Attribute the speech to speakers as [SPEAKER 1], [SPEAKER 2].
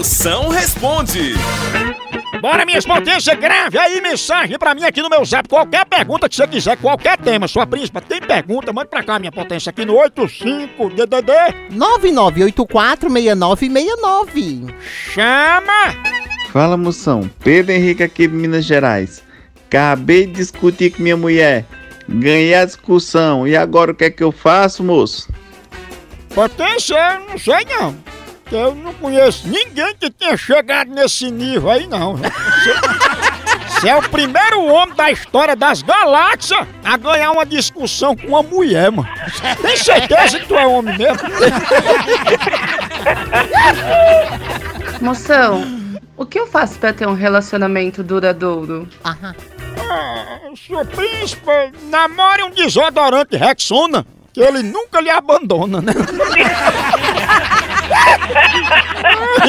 [SPEAKER 1] Moção responde.
[SPEAKER 2] Bora, minhas potências, grave aí mensagem pra mim aqui no meu zap. Qualquer pergunta que você quiser, qualquer tema. Sua príncipa, tem pergunta? Manda pra cá, minha potência, aqui no 85-DDD.
[SPEAKER 3] 99846969.
[SPEAKER 2] Chama!
[SPEAKER 4] Fala moção, Pedro Henrique aqui de Minas Gerais. Acabei de discutir com minha mulher. Ganhei a discussão. E agora o que é que eu faço, moço?
[SPEAKER 2] Potência, não sei não. Eu não conheço ninguém que tenha chegado nesse nível aí, não. Você, é o primeiro homem da história das galáxias a ganhar uma discussão com uma mulher, mano. Tem certeza que tu é homem mesmo?
[SPEAKER 5] Moção, o que eu faço pra ter um relacionamento duradouro?
[SPEAKER 2] Ah, sua príncipa, namore um desodorante Rexona, que ele nunca lhe abandona, né?